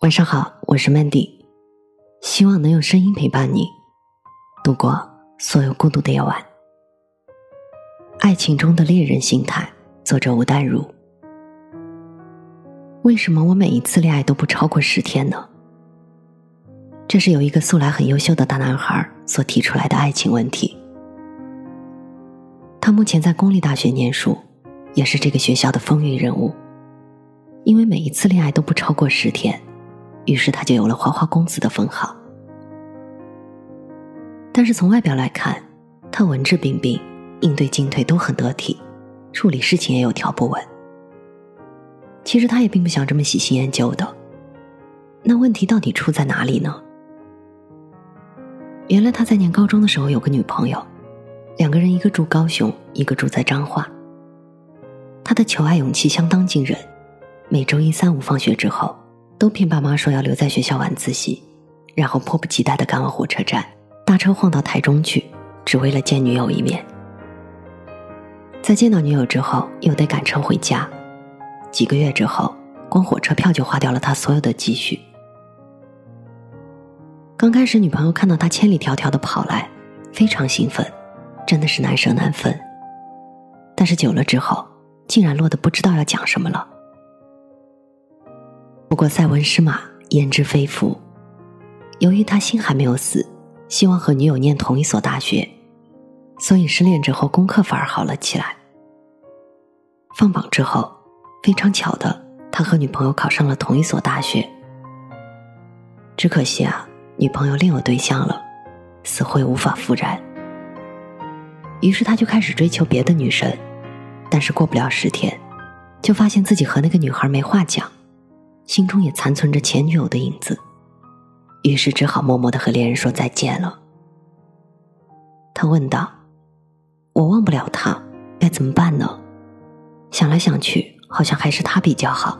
晚上好，我是曼迪，希望能用声音陪伴你度过所有孤独的夜晚。爱情中的猎人心态，作者吴淡如。为什么我每一次恋爱都不超过十天呢？这是由一个素来很优秀的大男孩所提出来的爱情问题。他目前在公立大学念书，也是这个学校的风云人物，因为每一次恋爱都不超过十天。于是他就有了“花花公子”的封号。但是从外表来看，他文质彬彬，应对进退都很得体，处理事情也有条不紊。其实他也并不想这么喜新厌旧的。那问题到底出在哪里呢？原来他在念高中的时候有个女朋友，两个人一个住高雄，一个住在彰化。他的求爱勇气相当惊人，每周一、三、五放学之后。都骗爸妈说要留在学校晚自习，然后迫不及待的赶往火车站，大车晃到台中去，只为了见女友一面。在见到女友之后，又得赶车回家。几个月之后，光火车票就花掉了他所有的积蓄。刚开始，女朋友看到他千里迢迢的跑来，非常兴奋，真的是难舍难分。但是久了之后，竟然落得不知道要讲什么了。不过塞翁失马焉知非福，由于他心还没有死，希望和女友念同一所大学，所以失恋之后功课反而好了起来。放榜之后，非常巧的，他和女朋友考上了同一所大学。只可惜啊，女朋友另有对象了，死灰无法复燃。于是他就开始追求别的女神，但是过不了十天，就发现自己和那个女孩没话讲。心中也残存着前女友的影子，于是只好默默的和恋人说再见了。他问道：“我忘不了他，该怎么办呢？”想来想去，好像还是他比较好。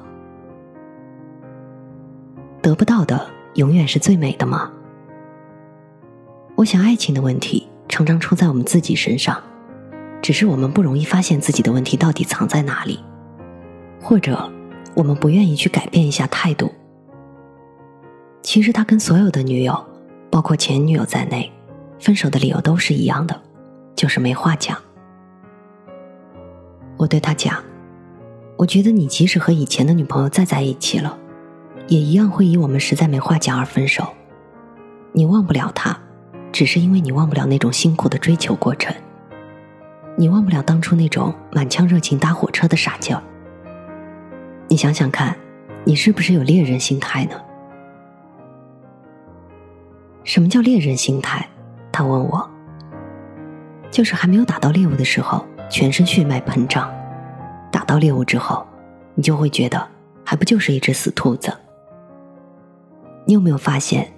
得不到的永远是最美的吗？我想，爱情的问题常常出在我们自己身上，只是我们不容易发现自己的问题到底藏在哪里，或者。我们不愿意去改变一下态度。其实他跟所有的女友，包括前女友在内，分手的理由都是一样的，就是没话讲。我对他讲：“我觉得你即使和以前的女朋友再在一起了，也一样会以我们实在没话讲而分手。你忘不了她，只是因为你忘不了那种辛苦的追求过程，你忘不了当初那种满腔热情搭火车的傻劲儿。”你想想看，你是不是有猎人心态呢？什么叫猎人心态？他问我，就是还没有打到猎物的时候，全身血脉膨胀；打到猎物之后，你就会觉得还不就是一只死兔子。你有没有发现，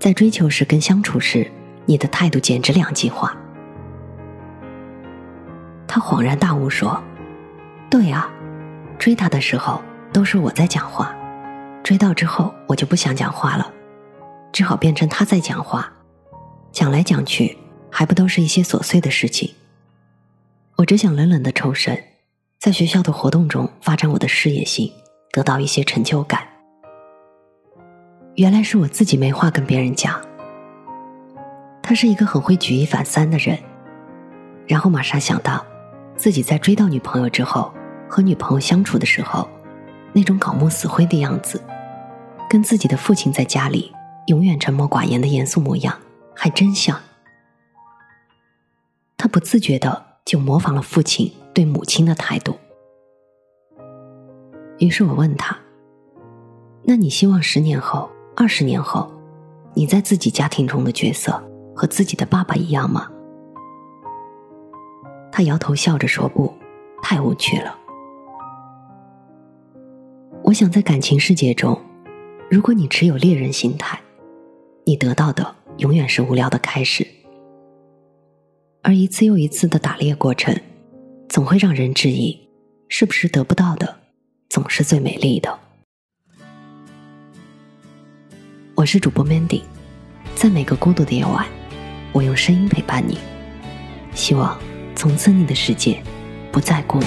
在追求时跟相处时，你的态度简直两极化？他恍然大悟说：“对啊，追他的时候。”都是我在讲话，追到之后我就不想讲话了，只好变成他在讲话，讲来讲去还不都是一些琐碎的事情。我只想冷冷的抽身，在学校的活动中发展我的事业心，得到一些成就感。原来是我自己没话跟别人讲。他是一个很会举一反三的人，然后马上想到，自己在追到女朋友之后和女朋友相处的时候。那种搞木死灰的样子，跟自己的父亲在家里永远沉默寡言的严肃模样还真像。他不自觉的就模仿了父亲对母亲的态度。于是我问他：“那你希望十年后、二十年后，你在自己家庭中的角色和自己的爸爸一样吗？”他摇头笑着说：“不太无趣了。”我想在感情世界中，如果你持有猎人心态，你得到的永远是无聊的开始。而一次又一次的打猎过程，总会让人质疑，是不是得不到的总是最美丽的？我是主播 Mandy，在每个孤独的夜晚，我用声音陪伴你，希望从此你的世界不再孤独。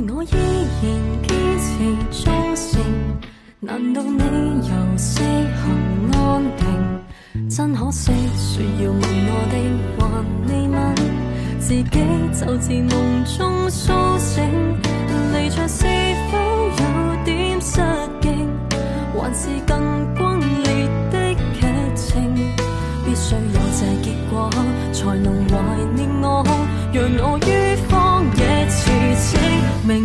若我依然坚持忠诚，难道你又私幸安定？真可惜，说要吻我的还未吻，自己就自梦中苏醒。离场是否有点失敬？还是更光烈的剧情？必须有这结果，才能怀念我，让我于。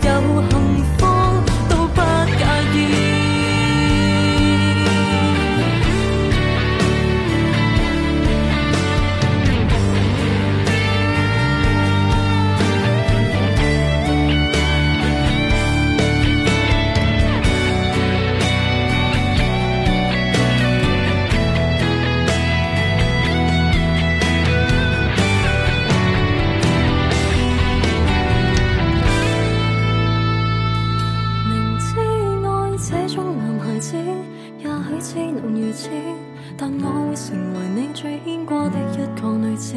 有。我会成为你最牵挂的一个女子，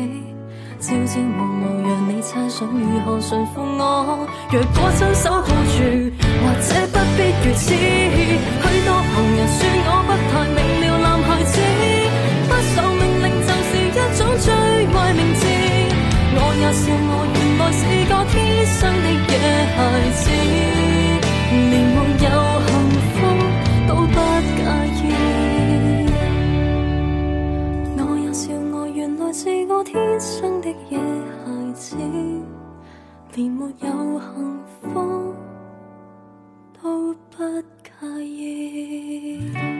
朝朝暮暮让你猜想如何驯服我。若果亲手抱住，或者不必如此。许多旁人说我不太明了男孩子，不受命令就是一种最坏名字。我也笑我原来是个天生的野孩子，连梦有。连没有幸福都不介意。